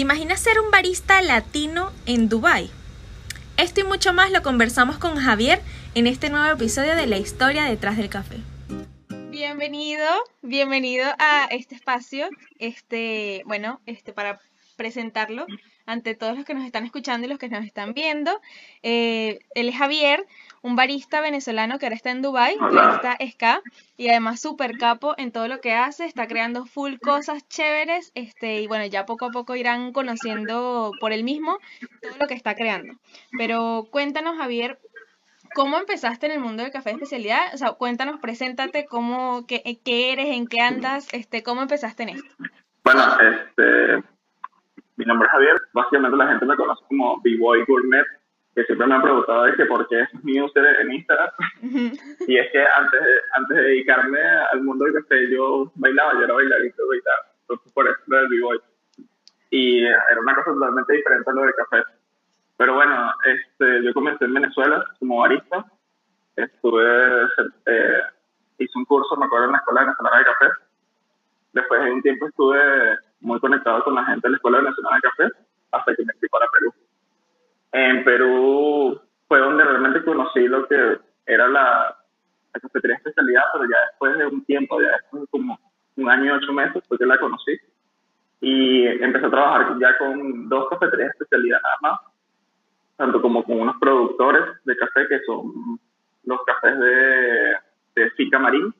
¿Te imaginas ser un barista latino en Dubai? Esto y mucho más lo conversamos con Javier en este nuevo episodio de La historia detrás del café. Bienvenido, bienvenido a este espacio, este, bueno, este para presentarlo ante todos los que nos están escuchando y los que nos están viendo. Eh, él es Javier, un barista venezolano que ahora está en Dubai, barista SK, y además súper capo en todo lo que hace, está creando full cosas chéveres, este, y bueno, ya poco a poco irán conociendo por él mismo todo lo que está creando. Pero cuéntanos, Javier, ¿Cómo empezaste en el mundo del café de especialidad? O sea, cuéntanos, preséntate, cómo, qué, qué eres, en qué andas, este, cómo empezaste en esto. Bueno, este, mi nombre es Javier, básicamente la gente me conoce como B-Boy Gourmet, que siempre me han preguntado de que por qué es mi user en Instagram. y es que antes de, antes de dedicarme al mundo del café yo bailaba, yo era bailarito de entonces por eso era el B-Boy. Y era una cosa totalmente diferente a lo del café. Pero bueno, este, yo comencé en Venezuela como barista, estuve, eh, hice un curso, me acuerdo, en la Escuela Venezolana de Café. Después de un tiempo estuve muy conectado con la gente de la Escuela Nacional de Café hasta que me fui para Perú. En Perú fue donde realmente conocí lo que era la, la cafetería especialidad, pero ya después de un tiempo, ya después de como un año y ocho meses, fue que la conocí. Y empecé a trabajar ya con dos cafeterías de especialidad más, tanto como con unos productores de café que son los cafés de, de Fica Marín,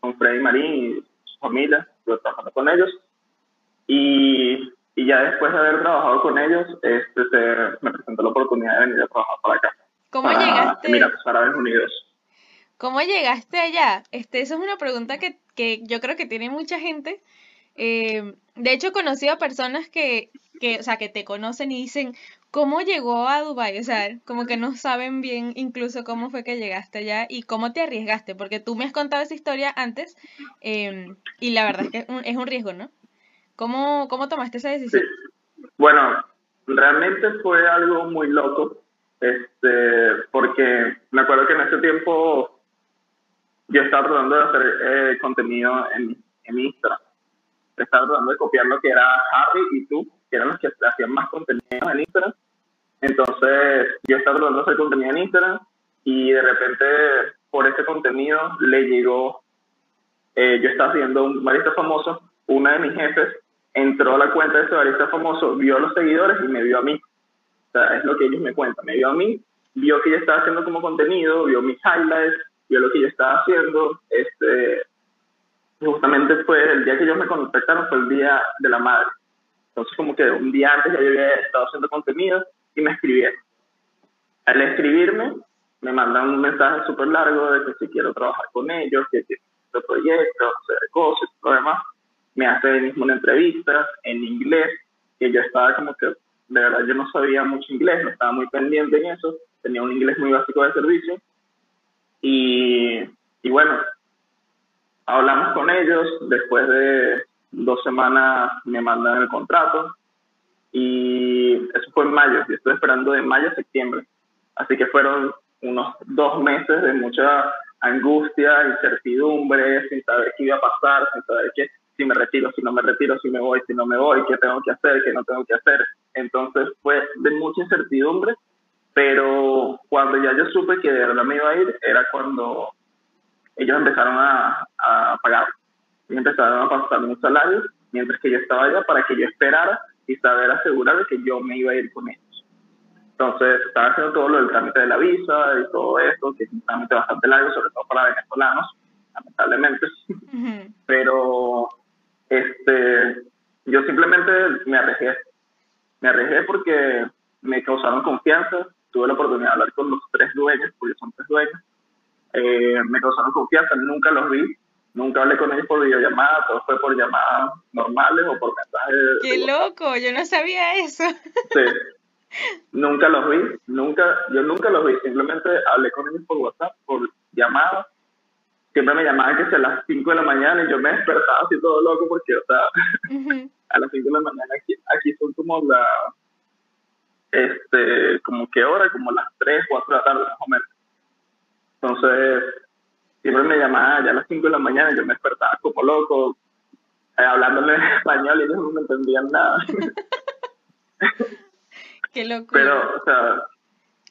con Freddy Marín y su familia, yo trabajando con ellos, y, y ya después de haber trabajado con ellos, este, se, me presentó la oportunidad de venir a trabajar para acá. ¿Cómo llegaste? Emiratos Árabes Unidos. ¿Cómo llegaste allá? Este, esa es una pregunta que, que yo creo que tiene mucha gente. Eh, de hecho, he conocido a personas que, que, o sea, que te conocen y dicen, ¿cómo llegó a Dubai? O sea, como que no saben bien incluso cómo fue que llegaste allá y cómo te arriesgaste, porque tú me has contado esa historia antes eh, y la verdad es que es un, es un riesgo, ¿no? ¿Cómo, cómo tomaste esa decisión? Bueno, realmente fue algo muy loco, este, porque me acuerdo que en ese tiempo yo estaba tratando de hacer eh, contenido en, en Instagram. Estaba tratando de copiar lo que era Harry y tú, que eran los que hacían más contenido en Instagram. Entonces, yo estaba tratando de hacer contenido en Instagram y de repente por ese contenido le llegó, eh, yo estaba haciendo un barista famoso, una de mis jefes entró a la cuenta de ese barista famoso, vio a los seguidores y me vio a mí. O sea, es lo que ellos me cuentan. Me vio a mí, vio que yo estaba haciendo como contenido, vio mis highlights, vio lo que yo estaba haciendo. Este, justamente fue el día que ellos me contactaron, fue el día de la madre. Entonces, como que un día antes ya yo había estado haciendo contenido y me escribieron. Al escribirme, me mandan un mensaje súper largo de que si quiero trabajar con ellos, que quiero este proyecto, hacer cosas y todo demás me hace mismo una entrevista en inglés, que yo estaba como que, de verdad, yo no sabía mucho inglés, no estaba muy pendiente en eso, tenía un inglés muy básico de servicio. Y, y bueno, hablamos con ellos, después de dos semanas me mandan el contrato y eso fue en mayo, yo estoy esperando de mayo a septiembre, así que fueron unos dos meses de mucha angustia, incertidumbre, sin saber qué iba a pasar, sin saber qué, si me retiro, si no me retiro, si me voy, si no me voy, qué tengo que hacer, qué no tengo que hacer. Entonces fue de mucha incertidumbre, pero cuando ya yo supe que de verdad me iba a ir, era cuando ellos empezaron a, a pagar. y empezaron a pasar un salario mientras que yo estaba allá para que yo esperara y saber asegurar de que yo me iba a ir con ellos. Entonces, estaba haciendo todo lo del trámite de la visa y todo esto, que es un trámite bastante largo, sobre todo para venezolanos, lamentablemente. Pero este, yo simplemente me arriesgué. Me arriesgué porque me causaron confianza. Tuve la oportunidad de hablar con los tres dueños, porque son tres dueños. Eh, me causaron confianza, nunca los vi. Nunca hablé con ellos por videollamada, todo fue por llamadas normales o por mensajes. ¡Qué loco! Yo no sabía eso. Sí. Nunca los vi, nunca, yo nunca los vi, simplemente hablé con ellos por WhatsApp, por llamadas siempre me llamaban que sea a las 5 de la mañana y yo me despertaba así todo loco porque, o sea, a las 5 de la mañana aquí, aquí son como la, este, como qué hora, como las 3, 4 de la tarde más o menos. Entonces, siempre me llamaban ya a las 5 de la mañana y yo me despertaba como loco, eh, hablándole en español y ellos no me entendían nada. Qué loco. Pero, o sea,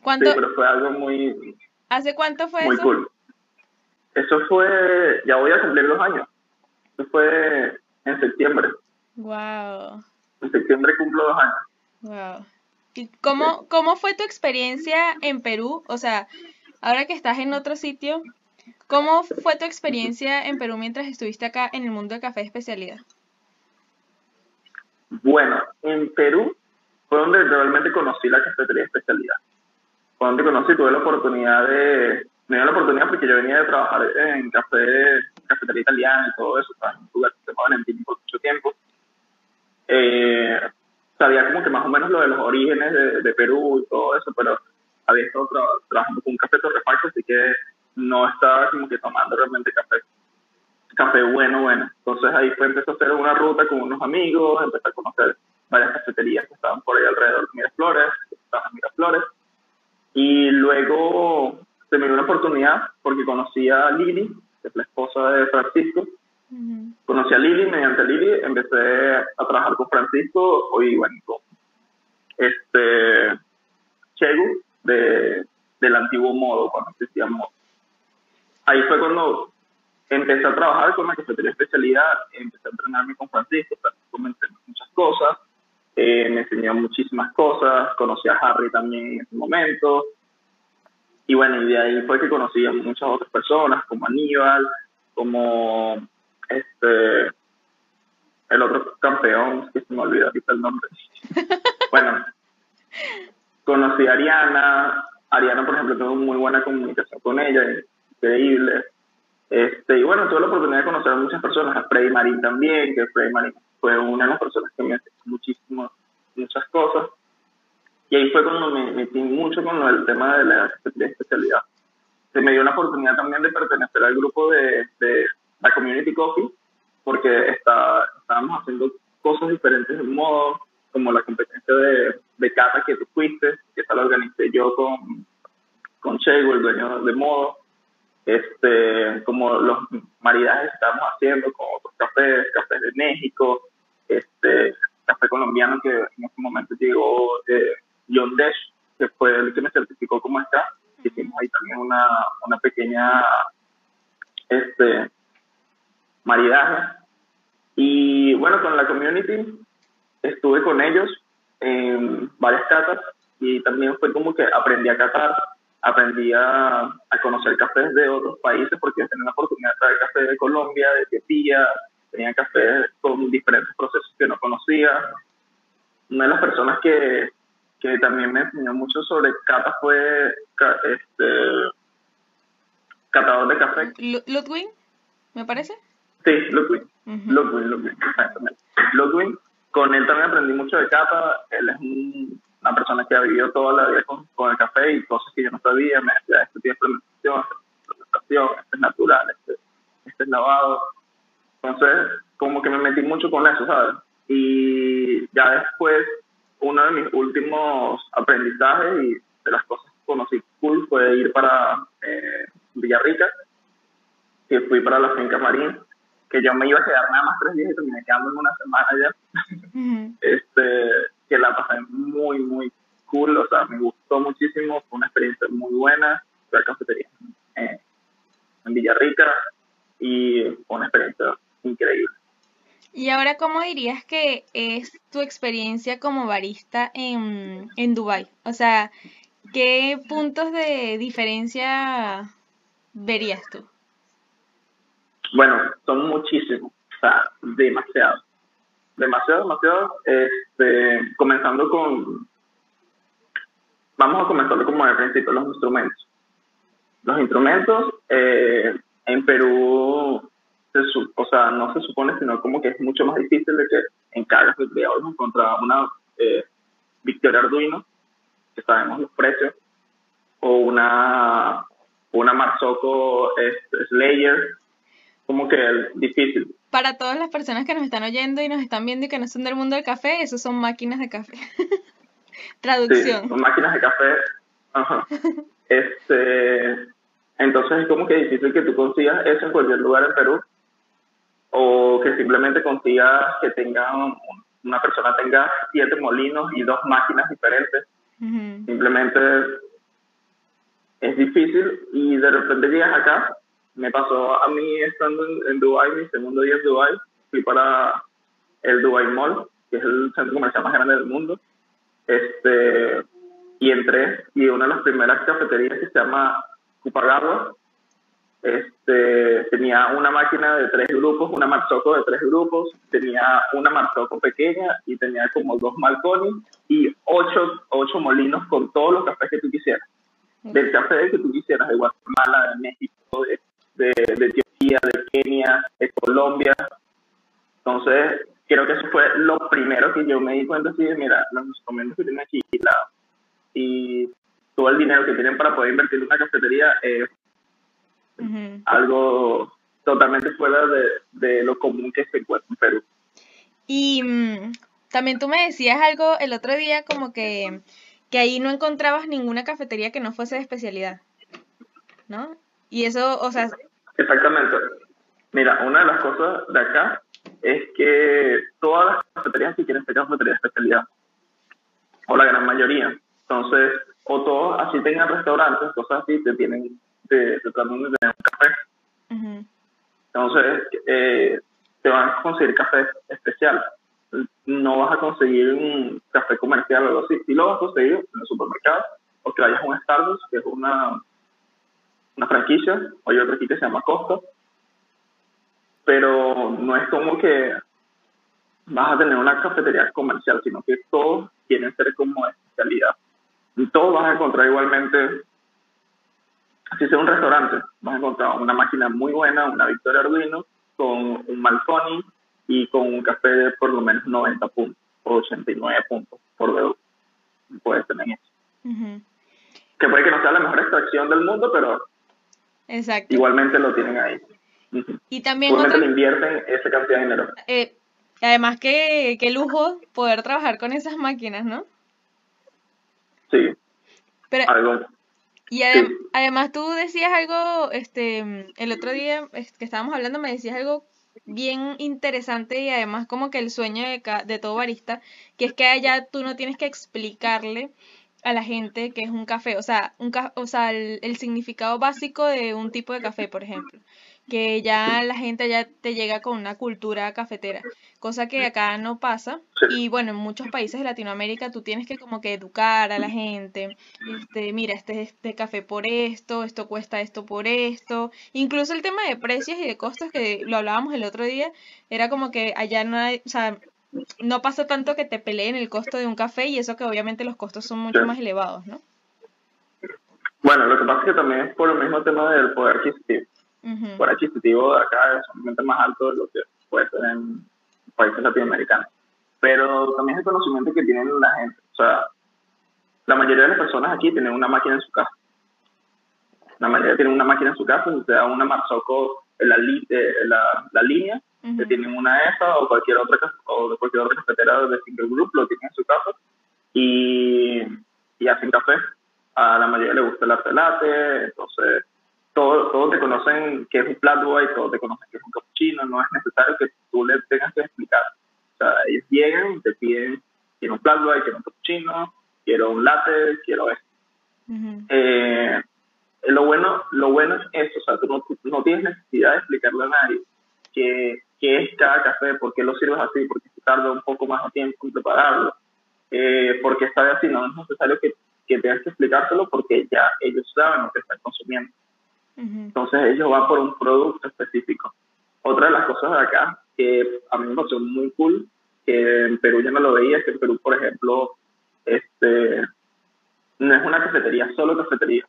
¿Cuánto? sí, pero fue algo muy... ¿Hace cuánto fue muy eso? Muy cool. Eso fue, ya voy a cumplir los años. Eso fue en septiembre. Wow. En septiembre cumplo dos años. Wow. ¿Y cómo, cómo fue tu experiencia en Perú? O sea, ahora que estás en otro sitio, ¿cómo fue tu experiencia en Perú mientras estuviste acá en el mundo del café de especialidad? Bueno, en Perú fue donde realmente conocí la cafetería de especialidad. Fue donde conocí, tuve la oportunidad de, me dio la oportunidad porque yo venía de trabajar en café, cafetería italiana y todo eso, en un lugar que se llamaba Valentini por mucho tiempo. Eh, sabía como que más o menos lo de los orígenes de, Perú y todo eso, pero había estado trabajando con un café torrefacto, así que no estaba como que tomando realmente café café bueno, bueno. Entonces ahí fue, empecé a hacer una ruta con unos amigos, empecé a conocer varias cafeterías que estaban por ahí alrededor de Miraflores, estaban en Miraflores. Y luego se me dio una oportunidad porque conocí a Lili, que es la esposa de Francisco. Conocí a Lili, mediante Lili empecé a trabajar con Francisco y bueno, con este Chegu de, del antiguo modo, cuando existía modo. Ahí fue cuando empecé a trabajar con la cafetería especialidad, empecé a entrenarme con Francisco, Francisco me enseñó muchas cosas, eh, me enseñó muchísimas cosas, conocí a Harry también en ese momento, y bueno, y de ahí fue que conocí a muchas otras personas, como Aníbal, como este, el otro campeón, que se me olvidó ahorita el nombre. bueno, conocí a Ariana, Ariana, por ejemplo, tengo muy buena comunicación con ella, increíble. Este, y bueno, tuve la oportunidad de conocer a muchas personas, a Freddy Marín también, que Freddy Marín fue una de las personas que me enseñó muchísimo, muchas cosas. Y ahí fue cuando me metí mucho con el tema de la especialidad. Se me dio una oportunidad también de pertenecer al grupo de, de la Community Coffee, porque está, estábamos haciendo cosas diferentes de modo, como la competencia de, de cata que tú fuiste, que esa la organicé yo con, con Chego, el dueño de modo este, como los maridajes que estamos haciendo con otros cafés, cafés de México, este, café colombiano que en ese momento llegó eh, John Desch, que fue el que me certificó como está. Hicimos ahí también una, una pequeña este, maridaje. Y bueno, con la community estuve con ellos en varias catas y también fue como que aprendí a catar aprendí a, conocer cafés de otros países porque tenía la oportunidad de traer café de Colombia, de Etiopía, tenía café con diferentes procesos que no conocía. Una de las personas que, que también me enseñó mucho sobre cata fue este catador de café. Ludwig, ¿me parece? Sí, Ludwig. Ludwig, Ludwig, exactamente. Ludwig, con él también aprendí mucho de cata. Él es un una persona que ha vivido toda la vida con, con el café y cosas que yo no sabía, me decía, esto tiene fermentación, fermentación, esto es natural, este, este es lavado. Entonces, como que me metí mucho con eso, ¿sabes? Y ya después, uno de mis últimos aprendizajes y de las cosas que conocí cool fue ir para eh, Villarrica, que fui para la finca Marín, que yo me iba a quedar nada más tres días y terminé quedándome una semana ya. este que la pasé muy, muy cool, o sea, me gustó muchísimo, fue una experiencia muy buena, fui a cafetería en Villarrica y fue una experiencia increíble. Y ahora, ¿cómo dirías que es tu experiencia como barista en, en Dubai? O sea, ¿qué puntos de diferencia verías tú? Bueno, son muchísimos, o sea, demasiado demasiado, demasiado. Este, comenzando con, vamos a comenzar como al principio, los instrumentos. Los instrumentos eh, en Perú, o sea, no se supone, sino como que es mucho más difícil de que en cada de hoy encontrar una eh, Victoria Arduino, que sabemos los precios, o una, una Marzocco Slayer, como que es difícil para todas las personas que nos están oyendo y nos están viendo y que no son del mundo del café, esos son máquinas de café. Traducción. Sí, son máquinas de café. Ajá. este, entonces es como que difícil que tú consigas eso en cualquier lugar en Perú o que simplemente consigas que tenga una persona tenga siete molinos y dos máquinas diferentes Simplemente es difícil y de repente llegas acá. Me pasó a mí estando en, en Dubai, mi segundo día en Dubai, fui para el Dubai Mall, que es el centro comercial más grande del mundo. Este, y entré y una de las primeras cafeterías que se llama Cupagawa, este, tenía una máquina de tres grupos, una Marzocco de tres grupos, tenía una Marzocco pequeña y tenía como dos balcones y ocho, ocho molinos con todos los cafés que tú quisieras. Del café que tú quisieras, de Guatemala, de México, de, de, de Etiopía, de Kenia, de Colombia. Entonces, creo que eso fue lo primero que yo me di cuenta, así de, mira, los instrumentos que tienen aquí y todo el dinero que tienen para poder invertir en una cafetería es algo totalmente fuera de, de, lo común que se encuentra en Perú. Y mm, también tú me decías algo el otro día como que, que ahí no encontrabas ninguna cafetería que no fuese de especialidad, ¿no? Y eso, o sea... Exactamente. Mira, una de las cosas de acá es que todas las cafeterías que quieren ser cafetería de especialidad, o la gran mayoría, entonces, o todos así tengan restaurantes, cosas así, te tienen te, te tratan de tener un café. Entonces, eh, te van a conseguir café especial. No vas a conseguir un café comercial o algo así. Y lo vas a conseguir en el supermercado o que vayas a un Starbucks, que es una, una franquicia, o hay otra aquí que se llama Costa. Pero no es como que vas a tener una cafetería comercial, sino que todos quieren ser como de especialidad. Y todos vas a encontrar igualmente si es un restaurante, vas a encontrar una máquina muy buena, una Victoria Arduino, con un Malconi y con un café de por lo menos 90 puntos o 89 puntos por dedo. Puedes tener eso. Que puede que no sea la mejor extracción del mundo, pero Exacto. igualmente lo tienen ahí. Y también otra... le invierten esa cantidad de dinero. Eh, además, qué, qué lujo poder trabajar con esas máquinas, ¿no? Sí. Pero, algo y además tú decías algo, este, el otro día que estábamos hablando me decías algo bien interesante y además como que el sueño de, de todo barista, que es que allá tú no tienes que explicarle a la gente que es un café, o sea, un o sea el, significado básico de un tipo de café, por ejemplo que ya la gente ya te llega con una cultura cafetera, cosa que acá no pasa. Y bueno, en muchos países de Latinoamérica tú tienes que como que educar a la gente, este, mira, este, este café por esto, esto cuesta esto por esto. Incluso el tema de precios y de costos que lo hablábamos el otro día, era como que allá no hay, o sea, no pasa tanto que te peleen el costo de un café y eso que obviamente los costos son mucho más elevados, ¿no? Bueno, lo que pasa es que también es por el mismo tema del poder adquisitivo por adquisitivo de acá es obviamente más alto de lo que puede ser en países latinoamericanos. Pero también es el conocimiento que tienen la gente. O sea, la mayoría de las personas aquí tienen una máquina en su casa. La mayoría tienen una máquina en su casa, o sea, una Marzocco en la, eh, la, la, línea, que tienen una esa o cualquier otra o cualquier otra cafetera de single group, lo tienen en su casa y, y hacen café. A la mayoría le gusta el arte latte, entonces todos, todos te conocen que es un flat white, todos te conocen que es un cappuccino, no es necesario que tú le tengas que explicar. O sea, ellos llegan y te piden, quiero un flat white, quiero un cappuccino, quiero un latte, quiero esto. eh, lo bueno lo bueno es eso, o sea, tú no, no tienes necesidad de explicarle a nadie qué, qué, es cada café, por qué lo sirves así, por qué tarda un poco más de tiempo en prepararlo, eh, por qué sabe así, no es necesario que, que tengas que explicárselo porque ya ellos saben lo que están consumiendo. Entonces ellos van por un producto específico. Otra de las cosas de acá que a mí me pareció muy cool, que en Perú ya no lo veía, es que en Perú, por ejemplo, este, no es una cafetería, solo cafetería.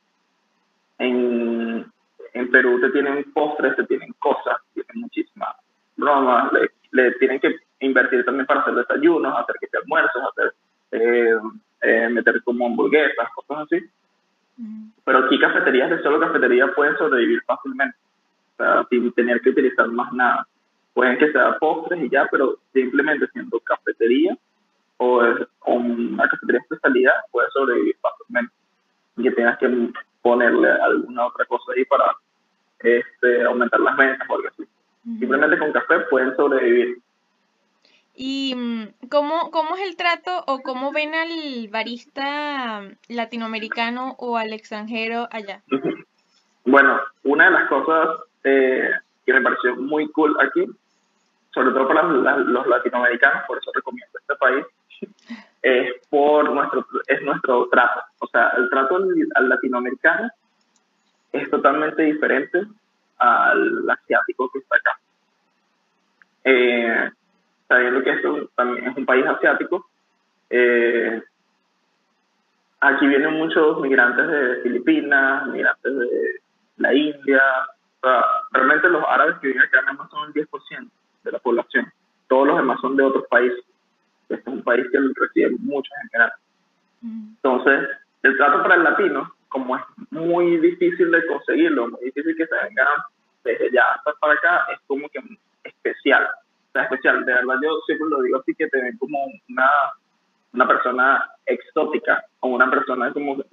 En, en Perú te tienen postres, te tienen cosas, tienen muchísimas bromas, le, tienen que invertir también para hacer desayunos, hacer que se almuerzos, hacer, eh, eh, meter como hamburguesas, cosas así. Pero aquí cafeterías de solo cafetería pueden sobrevivir fácilmente, o sea, sin tener que utilizar más nada. Pueden que sea postres y ya, pero simplemente siendo cafetería o, una cafetería de especialidad puede sobrevivir fácilmente. Y que tengas que ponerle alguna otra cosa ahí para este, aumentar las ventas o algo así. Simplemente con café pueden sobrevivir. ¿Y mm, cómo, cómo es el trato o cómo ven al barista latinoamericano o al extranjero allá? Bueno, una de las cosas eh, que me pareció muy cool aquí, sobre todo para los latinoamericanos, por eso recomiendo este país, es por nuestro es nuestro trato. O sea, el trato al, latinoamericano es totalmente diferente al asiático que está acá. Eh, sabiendo que esto también es un país asiático, eh, aquí vienen muchos migrantes de Filipinas, migrantes de la India. realmente los árabes que viven acá nada más son el 10% de la población. Todos los demás son de otros países. Este es un país que recibe muchos general. Mm. Entonces, el trato para el latino, como es muy difícil de conseguirlo, muy difícil que se vengan desde ya hasta para acá, es como que especial especial. De verdad, yo siempre lo digo así que te ven como una, una persona exótica o una persona como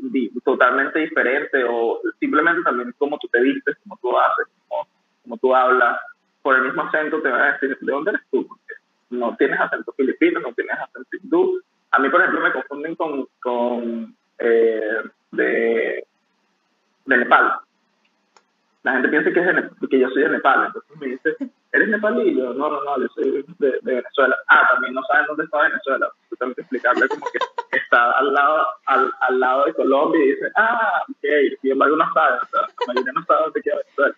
totalmente diferente o simplemente también como tú te vistes, como tú haces, como, como tú hablas. Por el mismo acento te van a decir, ¿de dónde eres tú? Porque no tienes acento filipino, no tienes acento hindú. A mí, por ejemplo, me confunden con, con eh, de, de Nepal. La gente piensa que, es de, que yo soy de Nepal, entonces me dice, ¿eres nepalí? Yo, no, no, no, yo soy de, Venezuela. Ah, también no saben dónde está Venezuela. Yo tengo que explicarle como que está al lado, al, al lado de Colombia y dice, ah, ok, sin embargo no sabe, o sea, la mayoría no sabe dónde queda Venezuela.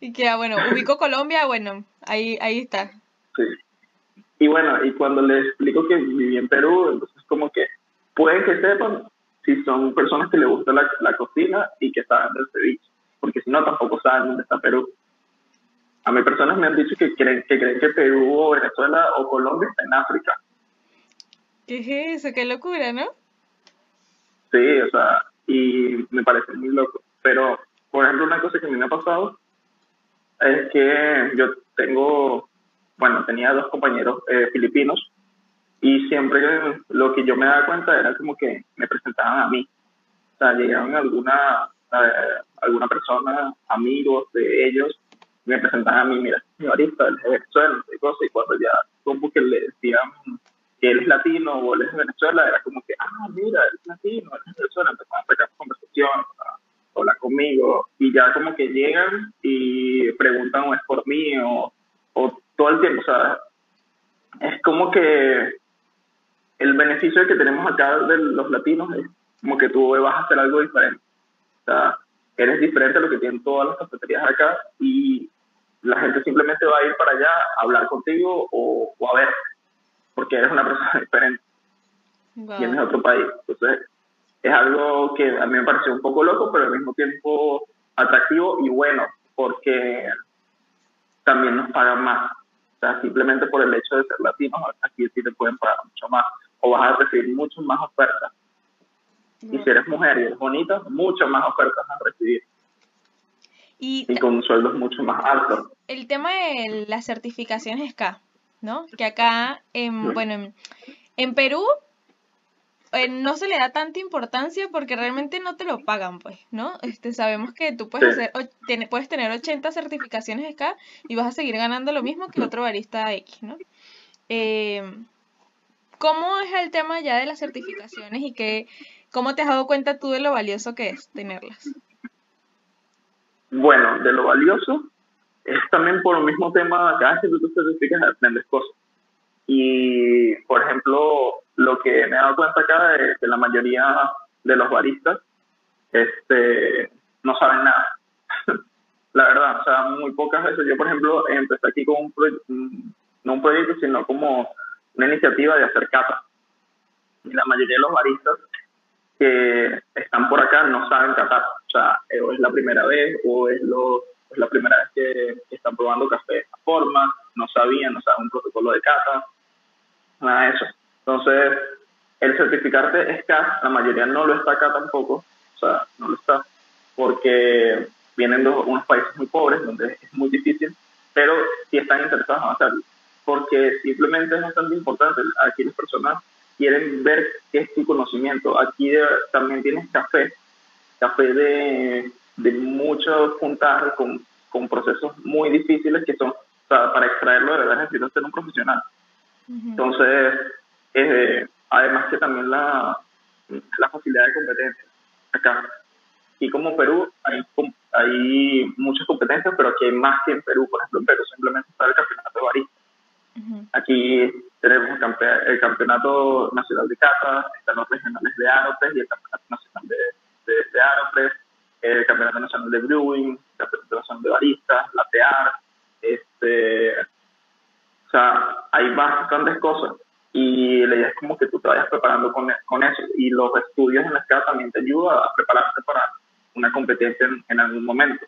Y queda, bueno, ubico Colombia, bueno, ahí, ahí está. Sí. Y bueno, y cuando les explico que viví en Perú, entonces como que pueden que sepan si son personas que les gusta la, la cocina y que saben del ceviche, porque si no tampoco saben dónde está Perú. A mí personas me han dicho que creen que, creen que Perú o Venezuela o Colombia está en África. ¿Qué es eso? Qué locura, ¿no? Sí, o sea, y me parece muy loco. Pero, por ejemplo, una cosa que a mí me ha pasado es que yo tengo, bueno, tenía dos compañeros eh, filipinos y siempre lo que yo me daba cuenta era como que me presentaban a mí. O sea, llegaban alguna, eh, alguna persona, amigos de ellos, me presentaban a mí, mira, mi barista, él es de Venezuela, y cosas, y cuando ya como que le decían que él es latino o él es de Venezuela, era como que, ah, mira, él es latino, él es de Venezuela, empezaban a sacar conversación, a hablar conmigo, y ya como que llegan y preguntan o es por mí o, o todo el tiempo, o sea, es como que el beneficio que tenemos acá de los latinos es como que tú vas a hacer algo diferente. O sea, eres diferente a lo que tienen todas las cafeterías acá y la gente simplemente va a ir para allá a hablar contigo o, a ver, porque eres una persona diferente. Tienes otro país. Entonces, es algo que a mí me pareció un poco loco, pero al mismo tiempo atractivo y bueno, porque también nos pagan más. O sea, simplemente por el hecho de ser latinos, aquí sí te pueden pagar mucho más. O vas a recibir muchas más ofertas. Y si eres mujer y eres bonita, muchas más ofertas a recibir. Y, con sueldos mucho más altos. El tema de las certificaciones SCA, ¿no? Que acá, en, bueno, en, Perú eh, no se le da tanta importancia porque realmente no te lo pagan, pues, ¿no? Este, sabemos que tú puedes hacer, puedes tener 80 certificaciones SCA y vas a seguir ganando lo mismo que otro barista X, ¿no? Eh, ¿Cómo es el tema ya de las certificaciones y qué, cómo te has dado cuenta tú de lo valioso que es tenerlas? Bueno, de lo valioso es también por el mismo tema, cada vez que tú te certificas aprendes cosas. Y, por ejemplo, lo que me he dado cuenta acá es que la mayoría de los baristas este, no saben nada. la verdad, o sea, muy pocas veces. Yo, por ejemplo, empecé aquí con un proyecto, no un proyecto, sino como una iniciativa de hacer cata. Y la mayoría de los baristas que están por acá no saben catar. O sea, eh, o es la primera vez o es, lo, es la primera vez que, están probando café de esta forma, no sabían, no saben un protocolo de cata, nada de eso. Entonces, el certificarte es CAS, la mayoría no lo está acá tampoco, o sea, no lo está, porque vienen de unos países muy pobres donde es muy difícil, pero si están interesados en hacerlo porque simplemente es bastante importante. Aquí las personas quieren ver qué es tu conocimiento. Aquí también tienes café, café de, de muchos puntajes con, con, procesos muy difíciles que son, para extraerlo de verdad necesitas ser un profesional. Entonces, eh, además que también la, la facilidad de competencia acá. Y como Perú hay, hay muchas competencias, pero aquí hay más que en Perú. Por ejemplo, en Perú simplemente está el campeonato de barista. Aquí tenemos el, campeonato nacional de casas, están los regionales de Aropres y el campeonato nacional de, de, el campeonato nacional de brewing, el campeonato nacional de baristas, latear, este, o sea, hay bastantes cosas y la idea es como que tú te vayas preparando con, con eso y los estudios en la escala también te ayudan a prepararte para una competencia en, en algún momento.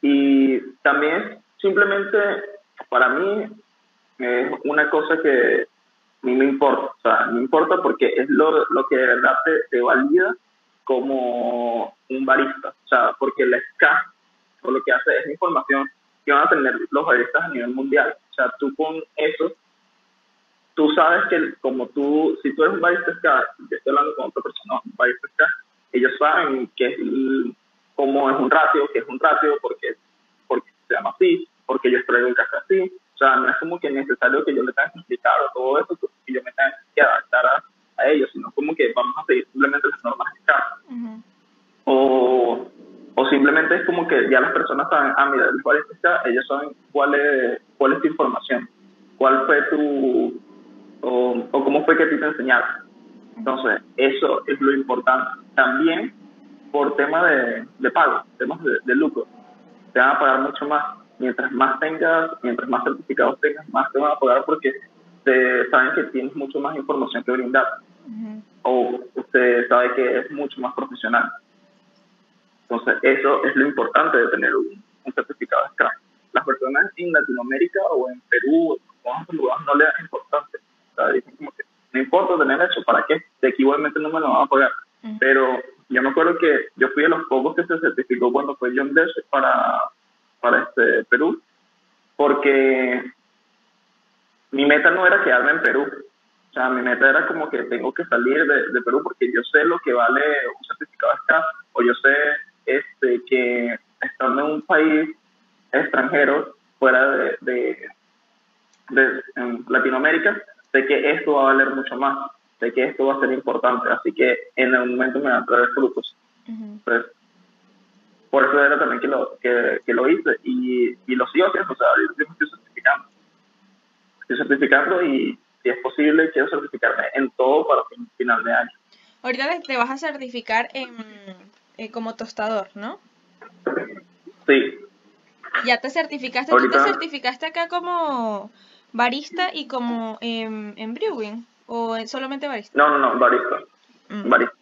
Y también simplemente para mí es una cosa que a mí me importa, o sea, me importa porque es lo, lo que de verdad te, valida como un barista, o sea, porque la SCA lo que hace es información que van a tener los baristas a nivel mundial, o sea, tú con eso, tú sabes que como tú, si tú eres un barista SCA, yo estoy hablando con otra persona, un barista SCA, ellos saben que es, cómo es un ratio, que es un ratio, porque, porque se llama así, porque yo traigo el café así, sea, no es como que es necesario que yo le tenga que explicar todo eso, que yo me tenga que adaptar a, ellos, sino como que vamos a seguir simplemente las normas de casa. o, o simplemente es como que ya las personas saben, ah, mira, cuál es esta, ellos saben cuál es, cuál es tu información, cuál fue tu, o, o cómo fue que a ti te enseñaron. Entonces, eso es lo importante. También por tema de, de pago, temas de, de lucro. Te van a pagar mucho más mientras más tengas, mientras más certificados tengas, más te van a pagar porque te saben que tienes mucho más información que brindar. O usted sabe que es mucho más profesional. Entonces, eso es lo importante de tener un, certificado de Scrum. Las personas en Latinoamérica o en Perú o en otros lugares no le dan importancia. O sea, dicen como que no importa tener eso, ¿para qué? De aquí igualmente no me lo van a pagar. Pero yo me acuerdo que yo fui de los pocos que se certificó cuando fue John Deere para para este Perú, porque mi meta no era quedarme en Perú. O sea, mi meta era como que tengo que salir de, Perú porque yo sé lo que vale un certificado acá, o yo sé este, que estando en un país extranjero, fuera de, de, Latinoamérica, sé que esto va a valer mucho más, sé que esto va a ser importante, así que en algún momento me va a traer frutos. Pues, por eso era también que lo, que, que lo hice y, y, lo sigo haciendo, o sea, yo estoy certificando. Estoy certificando y si es posible quiero certificarme en todo para final de año. Ahorita te vas a certificar en, eh, como tostador, ¿no? Sí. ¿Ya te certificaste? ¿Tú te certificaste acá como barista y como en, en brewing? ¿O solamente barista? No, no, no, barista. Mm. Barista.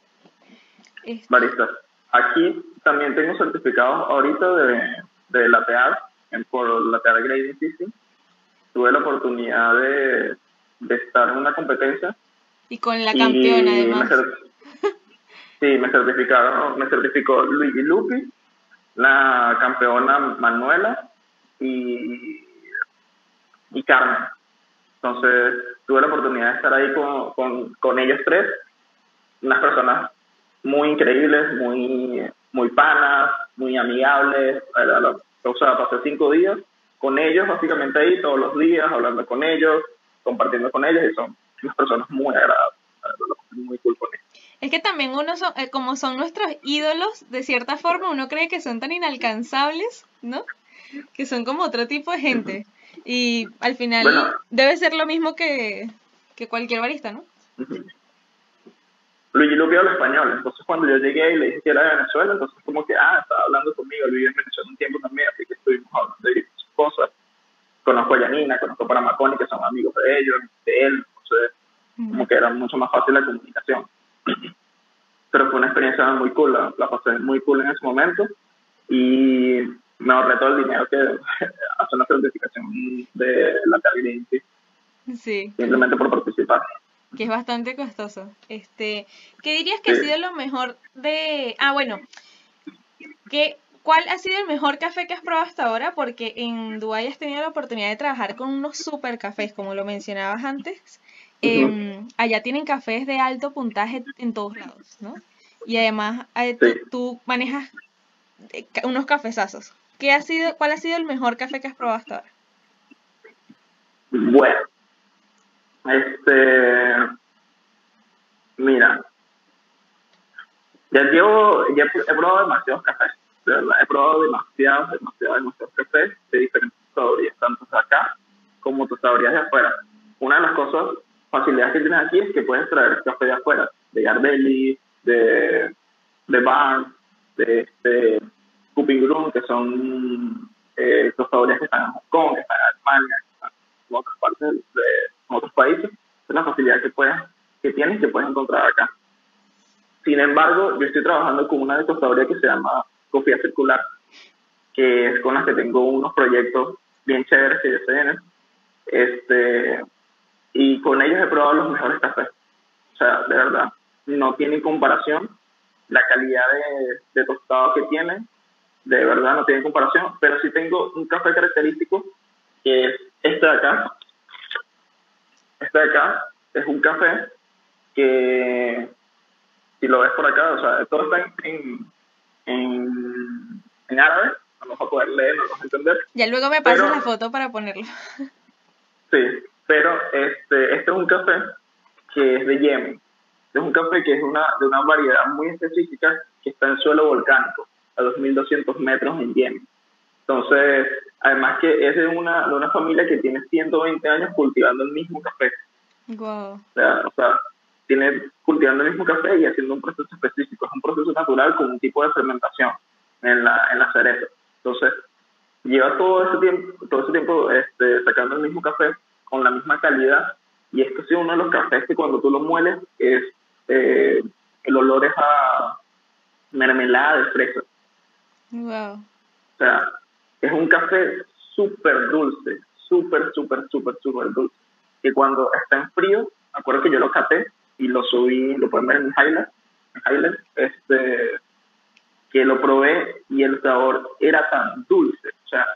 Este. Barista. Aquí también tengo certificados ahorita de, de latear, por latear grading system. Tuve la oportunidad de, de estar en una competencia. Y con la campeona, además. sí, me certificaron, me certificó Luigi Lupi, la campeona Manuela y, y Carmen. Entonces, tuve la oportunidad de estar ahí con, con, con ellos tres, unas personas muy increíbles, muy, muy panas, muy amigables. O sea, pasé cinco días con ellos, básicamente ahí, todos los días, hablando con ellos, compartiendo con ellos, y son unas personas muy agradables. Muy cool con ellos. Es que también uno, son, eh, como son nuestros ídolos, de cierta forma uno cree que son tan inalcanzables, ¿no? Que son como otro tipo de gente. Y al final debe ser lo mismo que, que cualquier barista, ¿no? Luigi Lupi habla español, entonces cuando yo llegué y le dije que era de Venezuela, entonces como que, ah, estaba hablando conmigo, él en Venezuela un tiempo también, así que estuvimos hablando de diferentes cosas. Conozco a Yanina, conozco a Paramaconi, que son amigos de ellos, de él, entonces como que era mucho más fácil la comunicación. Pero fue una experiencia muy cool, la, pasé muy cool en ese momento y me ahorré todo el dinero que hace una certificación de la calidad Sí. Simplemente por participar que es bastante costoso. Este, ¿qué dirías que ha sido lo mejor de Ah, bueno, ¿qué ¿Cuál ha sido el mejor café que has probado hasta ahora? Porque en Dubái has tenido la oportunidad de trabajar con unos super cafés, como lo mencionabas antes. Em, allá tienen cafés de alto puntaje en todos lados, ¿no? Y además eh, tú, manejas eh, unos cafezazos. ¿Qué ha sido, ¿Cuál ha sido el mejor café que has probado hasta ahora? Bueno, Este, mira, ya llevo, ya he, probado demasiados cafés, de verdad, he probado demasiados, demasiados, demasiados cafés de diferentes tostadorías, tanto acá como tostadorías de afuera. Una de las cosas, facilidades que tienes aquí es que puedes traer café de afuera, de Gardeli, de, de Barn, de, de Kupingrun, que son eh, que están en Hong Kong, que están en Alemania, que están en otras partes de, otros países. Es una facilidad que, puedes, que tienes que puedes encontrar acá. Sin embargo, yo estoy trabajando con una de que se llama Cofía Circular, que es con la que tengo unos proyectos bien chéveres que ya se vienen. Este, y con ellos he probado los mejores cafés. O sea, de verdad, no tiene comparación la calidad de, de tostado que tienen, de verdad no tiene comparación, pero sí tengo un café característico que es este de acá. Este de acá es un café que si lo ves por acá, o sea, todo está en, en, en árabe, no vamos a poder leer, no vamos a entender. Ya luego me pasas la foto para ponerlo. Sí, pero este, este es un café que es de Yemen. Es un café que es una, de una variedad muy específica que está en suelo volcánico, a 2.200 metros en Yemen. Entonces, además que es de una, de una familia que tiene 120 años cultivando el mismo café. Wow. O sea, o sea tiene cultivando el mismo café y haciendo un proceso específico. Es un proceso natural con un tipo de fermentación en la, en la cereza. Entonces, lleva todo ese tiempo, todo ese tiempo este, sacando el mismo café con la misma calidad. Y este ha sido uno de los cafés que cuando tú lo mueles, es, eh, el olor es a mermelada de fresa. Wow. O sea, es un café súper dulce, súper, súper, súper, súper dulce. Que cuando está en frío, acuerdo que yo lo caté y lo subí, lo pueden ver en Highland, este, que lo probé y el sabor era tan dulce, o sea,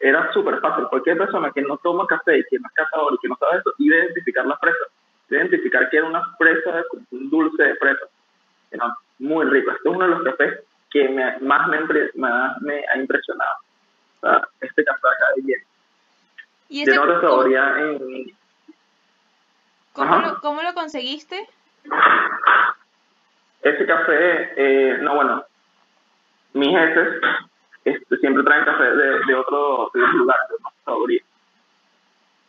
era súper fácil. Cualquier persona que no toma café y que no es cazador y que no sabe eso, iba a identificar la fresa, identificar que era una fresa, un dulce de fresa. Era muy rico. Este es uno de los cafés que más, me, más me ha impresionado. O sea, este café acá de bien. ¿Y ese Tiene otra en, ¿Cómo, lo, conseguiste? Ese café, eh, no, bueno, mis jefes este, siempre traen café de, de otro, lugar, de otra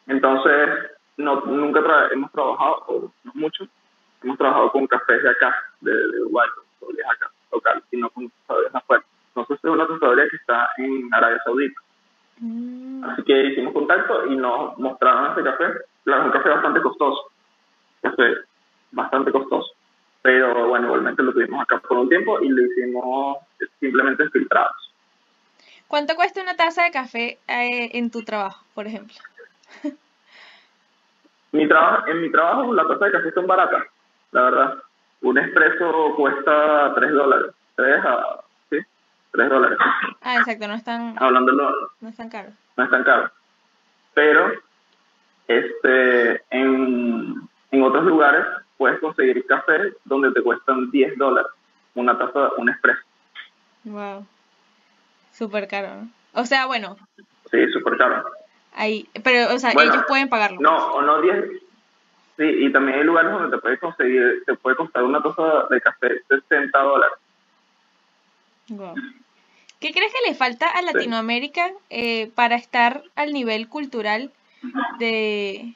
Entonces, no, nunca hemos trabajado, o no mucho, hemos trabajado con cafés de acá, de, de Uruguay, acá, local, y no con tostadores afuera. Entonces, es una tostadoría que está en Arabia Saudita. Así que hicimos contacto y nos mostraron ese café. Claro, es un café bastante costoso café bastante costoso. Pero bueno, igualmente lo tuvimos acá por un tiempo y lo hicimos simplemente filtrados. ¿Cuánto cuesta una taza de café eh, en tu trabajo, por ejemplo? mi trabajo, en mi trabajo la taza de café son baratas, la verdad. Un expreso cuesta 3 dólares. 3 a... ¿Sí? 3 dólares. Ah, exacto, no es tan... Hablándolo... No es tan caro. No es tan caro. Pero, este, en en otros lugares puedes conseguir café donde te cuestan 10 dólares una taza, un expreso. Wow. Súper caro, ¿no? O sea, bueno. Sí, súper caro. Ahí, pero, o sea, ellos pueden pagarlo. No, o no 10. Sí, y también hay lugares donde te puedes conseguir, te puede costar una taza de café 60 dólares. Wow. ¿Qué crees que le falta a Latinoamérica eh, para estar al nivel cultural de,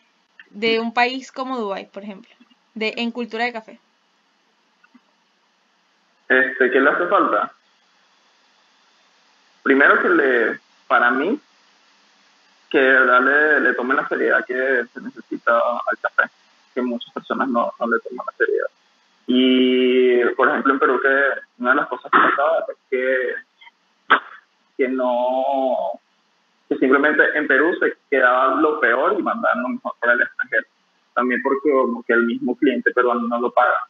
de un país como Dubái, por ejemplo, de, en cultura de café? Este, ¿Qué le hace falta? Primero que le, para mí, que le, le tomen la seriedad que se necesita al café, que muchas personas no, no le toman la seriedad. Y, por ejemplo, en Perú, que una de las cosas que pasaba es que, que no, simplemente en Perú se quedaba lo peor y mandaban lo mejor para el extranjero. También porque como que el mismo cliente peruano no lo paga.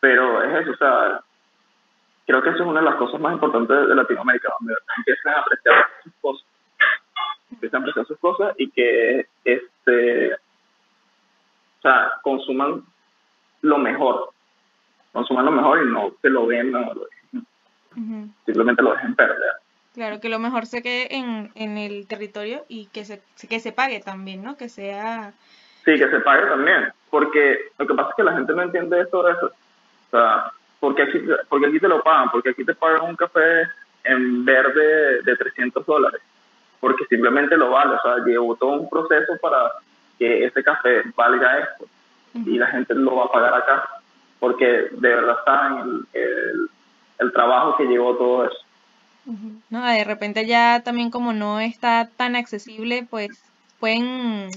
Pero es eso, o sea, creo que eso es una de las cosas más importantes de Latinoamérica, donde empiezan a apreciar sus cosas. Empiezan a apreciar sus cosas y que este o sea, consuman lo mejor. Consuman lo mejor y no que lo vendan, simplemente lo dejen perder. Claro, que lo mejor se quede en, en el territorio y que se, que se pague también, ¿no? Que sea Sí, que se pague también, porque lo que pasa es que la gente no entiende esto de eso. O sea, porque aquí, porque aquí te lo pagan, porque aquí te pagan un café en verde de 300 dólares, porque simplemente lo vale, o sea, llevó todo un proceso para que ese café valga esto y la gente lo va a pagar acá, porque de verdad está en el, el, trabajo que llevó todo eso. No, de repente ya también como no está tan accesible, pues pueden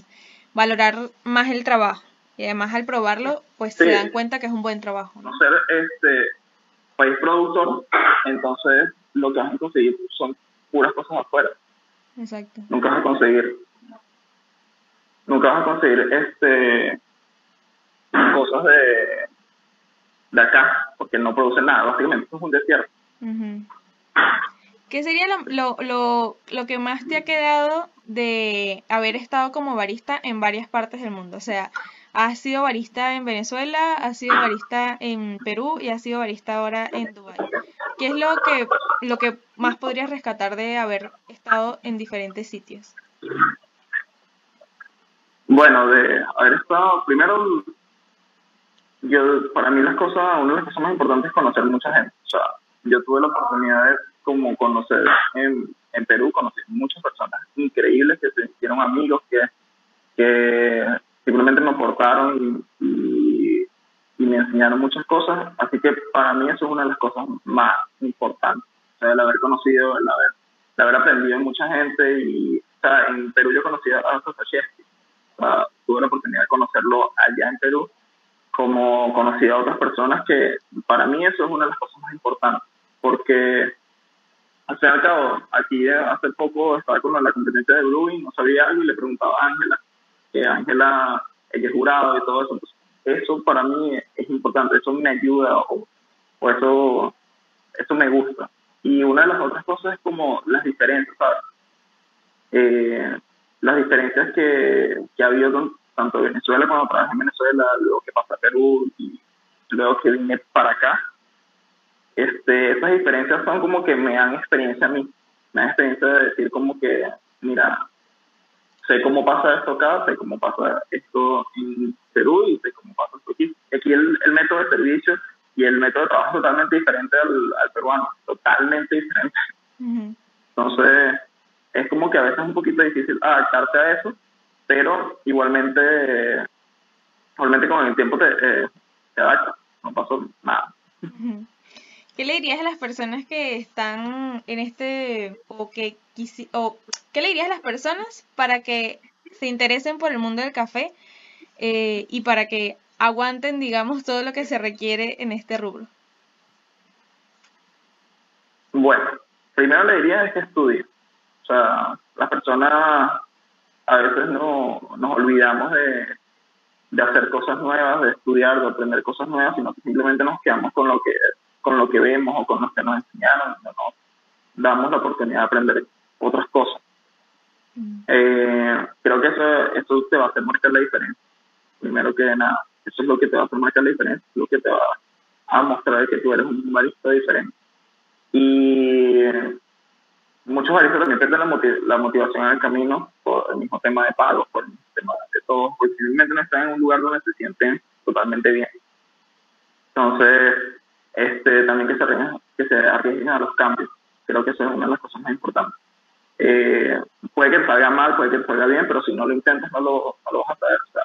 valorar más el trabajo. Y además al probarlo, pues se dan cuenta que es un buen trabajo. ¿no? Ser este país productor, entonces lo que vas a conseguir son puras cosas afuera. Exacto. Nunca vas a conseguir, nunca vas a conseguir este cosas de, de acá, porque no producen nada, básicamente es un desierto. ¿Qué sería lo, lo, lo, que más te ha quedado de haber estado como barista en varias partes del mundo? O sea, has sido barista en Venezuela, has sido barista en Perú y has sido barista ahora en Dubái. ¿Qué es lo que, lo que más podrías rescatar de haber estado en diferentes sitios? Bueno, de haber estado, primero, yo, para mí las cosas, una de las cosas más importantes es conocer mucha gente. O sea, yo tuve la oportunidad de como conocer en, en Perú, conocí muchas personas increíbles que se hicieron amigos, que, que simplemente me aportaron y, y, me enseñaron muchas cosas. Así que para mí eso es una de las cosas más importantes. O sea, el haber conocido, el haber, el haber aprendido en mucha gente. Y, o sea, en Perú yo conocí a Sasachevsky. O sea, tuve la oportunidad de conocerlo allá en Perú, como conocí a otras personas que para mí eso es una de las cosas más importantes. Porque al fin cabo, aquí hace poco estaba con la competencia de Brewing, no sabía algo y le preguntaba a Ángela, que Ángela, ella es jurado y todo eso. eso para mí es importante, eso me ayuda o, eso, eso me gusta. Y una de las otras cosas es como las diferencias, ¿sabes? Eh, las diferencias que, que ha habido tanto en Venezuela cuando trabajé en Venezuela, luego que pasé a Perú y luego que vine para acá este, esas diferencias son como que me dan experiencia a mí, me dan experiencia de decir como que, mira, sé cómo pasa esto acá, sé cómo pasa esto en Perú y sé cómo pasa esto aquí. Aquí el, el método de servicio y el método de trabajo es totalmente diferente al, peruano, totalmente diferente. Entonces, es como que a veces es un poquito difícil adaptarse a eso, pero igualmente, igualmente con el tiempo te, eh, te adaptas, no pasó nada. ¿Qué le dirías a las personas que están en este o que o qué le dirías a las personas para que se interesen por el mundo del café eh, y para que aguanten, digamos, todo lo que se requiere en este rubro? Bueno, primero le diría es que estudie. O sea, las personas a veces no, nos olvidamos de, de hacer cosas nuevas, de estudiar, de aprender cosas nuevas, sino que simplemente nos quedamos con lo que con lo que vemos o con lo que nos enseñaron, no nos damos la oportunidad de aprender otras cosas. Mm. Eh, creo que eso, eso te va a hacer marcar la diferencia. Primero que nada, eso es lo que te va a hacer marcar la diferencia, lo que te va a mostrar que tú eres un barista diferente. Y muchos baristas también pierden la, la motivación en el camino por el mismo tema de pago, por el mismo tema de todo, porque simplemente no están en un lugar donde se sienten totalmente bien. Entonces, este, también que se, arriesguen, que se arriesguen a los cambios. Creo que eso es una de las cosas más importantes. Eh, puede que salga mal, puede que salga bien, pero si no lo intentas no lo, no lo vas a saber. O sea,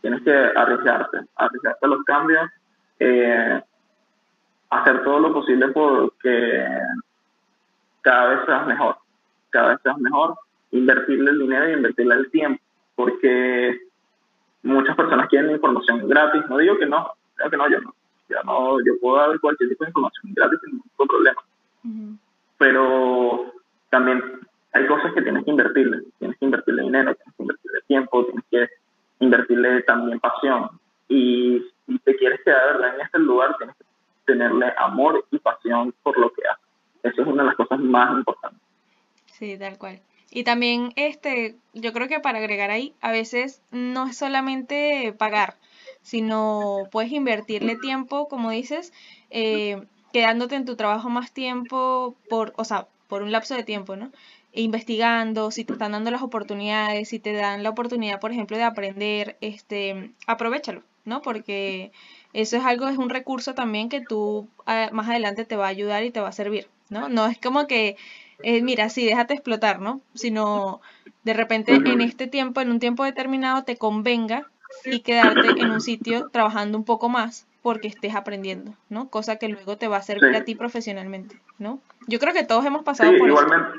Tienes que arriesgarte, arriesgarte a los cambios, eh, hacer todo lo posible porque cada vez seas mejor, cada vez seas mejor, invertirle el dinero y invertirle el tiempo, porque muchas personas quieren información gratis, no digo que no, creo que no, yo no, ya no, yo puedo dar cualquier tipo de información gratis sin ningún problema. Pero también hay cosas que tienes que invertirle. Tienes que invertirle dinero, tienes que invertirle tiempo, tienes que invertirle también pasión. Y si te quieres quedar ¿verdad? en este lugar, tienes que tenerle amor y pasión por lo que haces. Eso es una de las cosas más importantes. Sí, tal cual. Y también, este, yo creo que para agregar ahí, a veces no es solamente pagar, sino puedes invertirle tiempo, como dices, eh, quedándote en tu trabajo más tiempo, por, o sea, por un lapso de tiempo, ¿no? investigando, si te están dando las oportunidades, si te dan la oportunidad, por ejemplo, de aprender, este, aprovechalo, ¿no? Porque eso es algo, es un recurso también que tú ah, más adelante te va a ayudar y te va a servir, ¿no? No es como que, eh, mira, sí, déjate explotar, ¿no? Sino de repente en este tiempo, en un tiempo determinado, te convenga y quedarte en un sitio trabajando un poco más porque estés aprendiendo, ¿no? Cosa que luego te va a servir a ti profesionalmente, ¿no? Yo creo que todos hemos pasado por igualmente.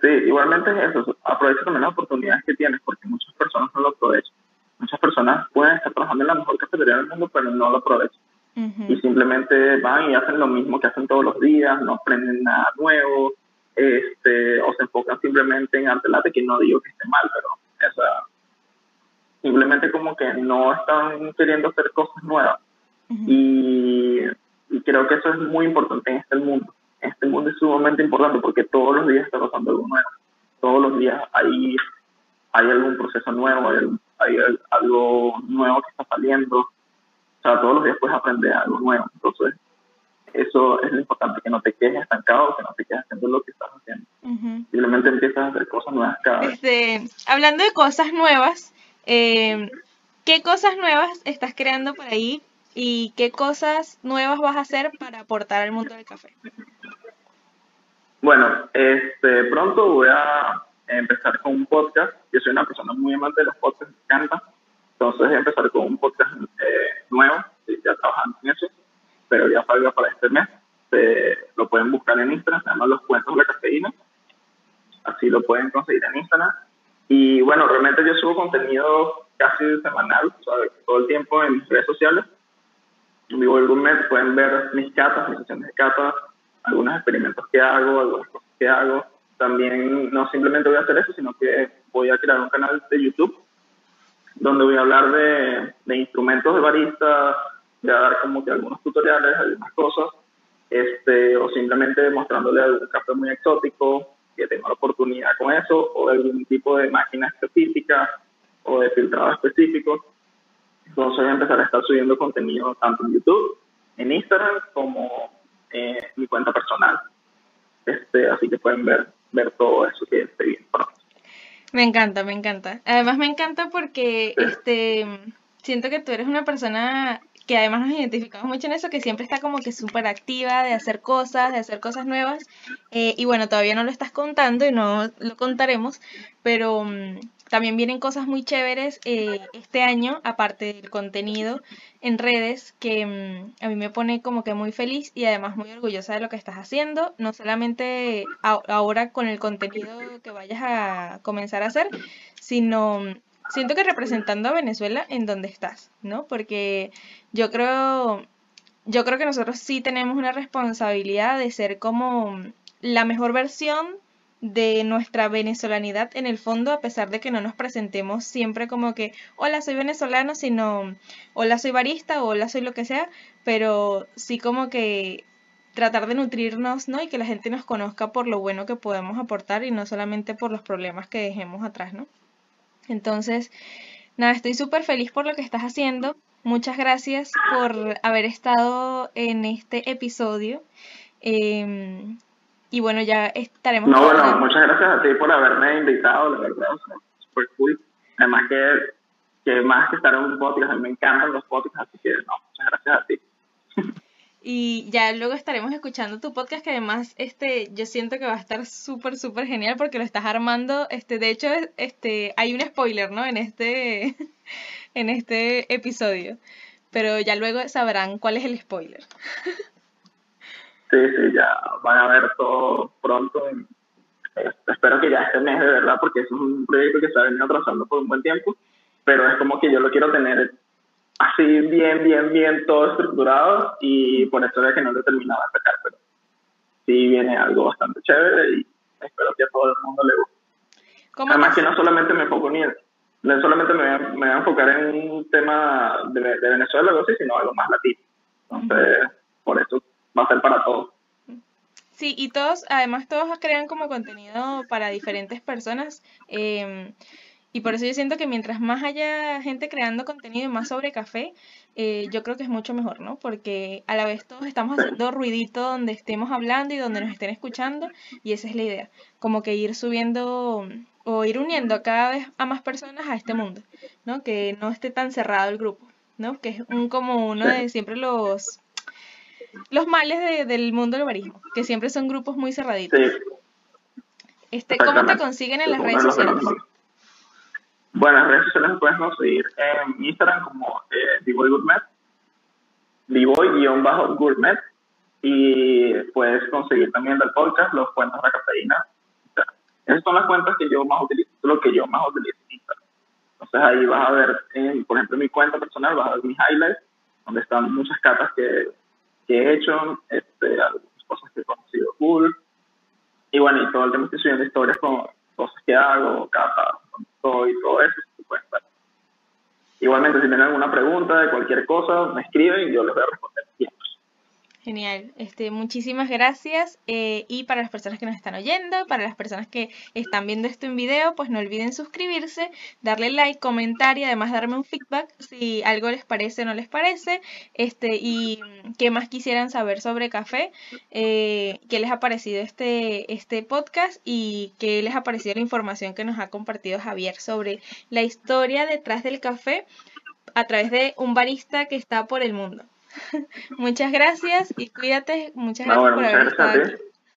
Sí, igualmente es eso. Aprovecha también las oportunidades que tienes porque muchas personas no lo aprovechan. Muchas personas pueden estar trabajando en la mejor cafetería del mundo, pero no lo aprovechan. Y simplemente van y hacen lo mismo que hacen todos los días, no aprenden nada nuevo, este, o se enfocan simplemente en arte late, que no digo que esté mal, pero esa, simplemente como que no están queriendo hacer cosas nuevas. y, creo que eso es muy importante en este mundo. Este mundo es sumamente importante porque todos los días está pasando algo nuevo. Todos los días hay, hay algún proceso nuevo, hay, hay algo nuevo que está saliendo. O sea, todos los días puedes aprender algo nuevo. Entonces, eso es lo importante, que no te quedes estancado, que no te quedes haciendo lo que estás haciendo. Simplemente empiezas a hacer cosas nuevas cada vez. Este, hablando de cosas nuevas, eh, ¿Qué cosas nuevas estás creando por ahí y qué cosas nuevas vas a hacer para aportar al mundo del café? Bueno, este, pronto voy a empezar con un podcast. Yo soy una persona muy amante de los podcasts, me encanta. Entonces voy a empezar con un podcast eh, nuevo, ya trabajando en eso, pero ya salga para este mes. lo pueden buscar en Instagram, se llama Los Cuentos de la Cafeína. Así lo pueden conseguir en Instagram. Y bueno, realmente yo subo contenido casi semanal, todo el tiempo en mis redes sociales. En mi mes pueden ver mis catas, mis sesiones de catas, algunos experimentos que hago, algunas cosas que hago. También no simplemente voy a hacer eso, sino que voy a crear un canal de YouTube donde voy a hablar de, de instrumentos de barista, voy a dar como que algunos tutoriales, algunas cosas, este, o simplemente mostrándole algún café muy exótico, que tengo la oportunidad con eso, o de algún tipo de máquina específica, o de filtrado específico. Entonces voy a empezar a estar subiendo contenido tanto en YouTube, en Instagram, como en mi cuenta personal. Este, así que pueden ver, ver todo eso que estoy bien pronto. Me encanta, me encanta. Además me encanta porque este siento que tú eres una persona que además nos identificamos mucho en eso, que siempre está como que súper activa de hacer cosas, de hacer cosas nuevas. Eh, y bueno, todavía no lo estás contando y no lo contaremos, pero mm, también vienen cosas muy chéveres eh, este año, aparte del contenido en redes, que mm, a mí me pone como que muy feliz y además muy orgullosa de lo que estás haciendo, no solamente ahora con el contenido que vayas a comenzar a hacer, sino mm, siento que representando a Venezuela en donde estás, ¿no? Porque yo creo, yo creo que nosotros sí tenemos una responsabilidad de ser como la mejor versión de nuestra venezolanidad en el fondo, a pesar de que no nos presentemos siempre como que, hola, soy venezolano, sino, hola, soy barista, o hola, soy lo que sea, pero sí como que tratar de nutrirnos, ¿no? Y que la gente nos conozca por lo bueno que podemos aportar y no solamente por los problemas que dejemos atrás, ¿no? Entonces, nada, estoy súper feliz por lo que estás haciendo. Muchas gracias por haber estado en este episodio. Em, y bueno, ya estaremos. No, bueno, muchas gracias a ti por haberme invitado, la verdad, súper cool. Además que, que más que estar en un podcast, a mí me encantan los podcasts, así que no, muchas gracias a. Y ya luego estaremos escuchando tu podcast que además este yo siento que va a estar súper súper genial porque lo estás armando, este de hecho este hay un spoiler, ¿no? En este en este episodio, pero ya luego sabrán cuál es el spoiler. Sí, sí, ya van a ver todo pronto. Este, espero que ya este mes de verdad porque es un proyecto que se ha venido atrasando por un buen tiempo, pero es como que yo lo quiero tener así bien, bien, bien todo estructurado y por eso es que no lo he terminado de sacar, pero sí viene algo bastante chévere y espero que a todo el mundo le guste. Además que no solamente me enfoco ni en, no solamente me, me, voy a enfocar en un tema de, de Venezuela o así, sino algo más latino. Entonces, por eso va a ser para todos. Sí, y todos, además todos crean como contenido para diferentes personas. Eh, Y por eso yo siento que mientras más haya gente creando contenido y más sobre café, eh, yo creo que es mucho mejor, ¿no? Porque a la vez todos estamos haciendo ruidito donde estemos hablando y donde nos estén escuchando y esa es la idea, como que ir subiendo o ir uniendo cada vez a más personas a este mundo, ¿no? Que no esté tan cerrado el grupo, ¿no? Que es un como uno de siempre los los males del mundo del barismo, que siempre son grupos muy cerraditos. Este, ¿Cómo te consiguen en las redes sociales? Bueno, en redes sociales me puedes conseguir en Instagram como eh, Divoy Gourmet, Divoy-Gourmet, y puedes conseguir también del podcast los cuentos de la cafeína. esas son las cuentas que yo más utilizo, lo que yo más utilizo en Instagram. Entonces ahí vas a ver, por ejemplo, en mi cuenta personal, vas a ver mis highlights, donde están muchas catas que, que he hecho, este, algunas cosas que he conocido cool. Y bueno, y todo el tema estoy subiendo historias con cosas que hago, y todo eso. Igualmente, si tienen alguna pregunta de cualquier cosa, me escriben y yo les voy a responder siempre. Genial, este, muchísimas gracias. Eh, y para las personas que nos están oyendo, para las personas que están viendo esto en video, pues no olviden suscribirse, darle like, comentar y además darme un feedback si algo les parece o no les parece. Este, y qué más quisieran saber sobre café, eh, qué les ha parecido este, este podcast y qué les ha parecido la información que nos ha compartido Javier sobre la historia detrás del café a través de un barista que está por el mundo. Muchas gracias y cuídate. Muchas gracias por haber estado aquí.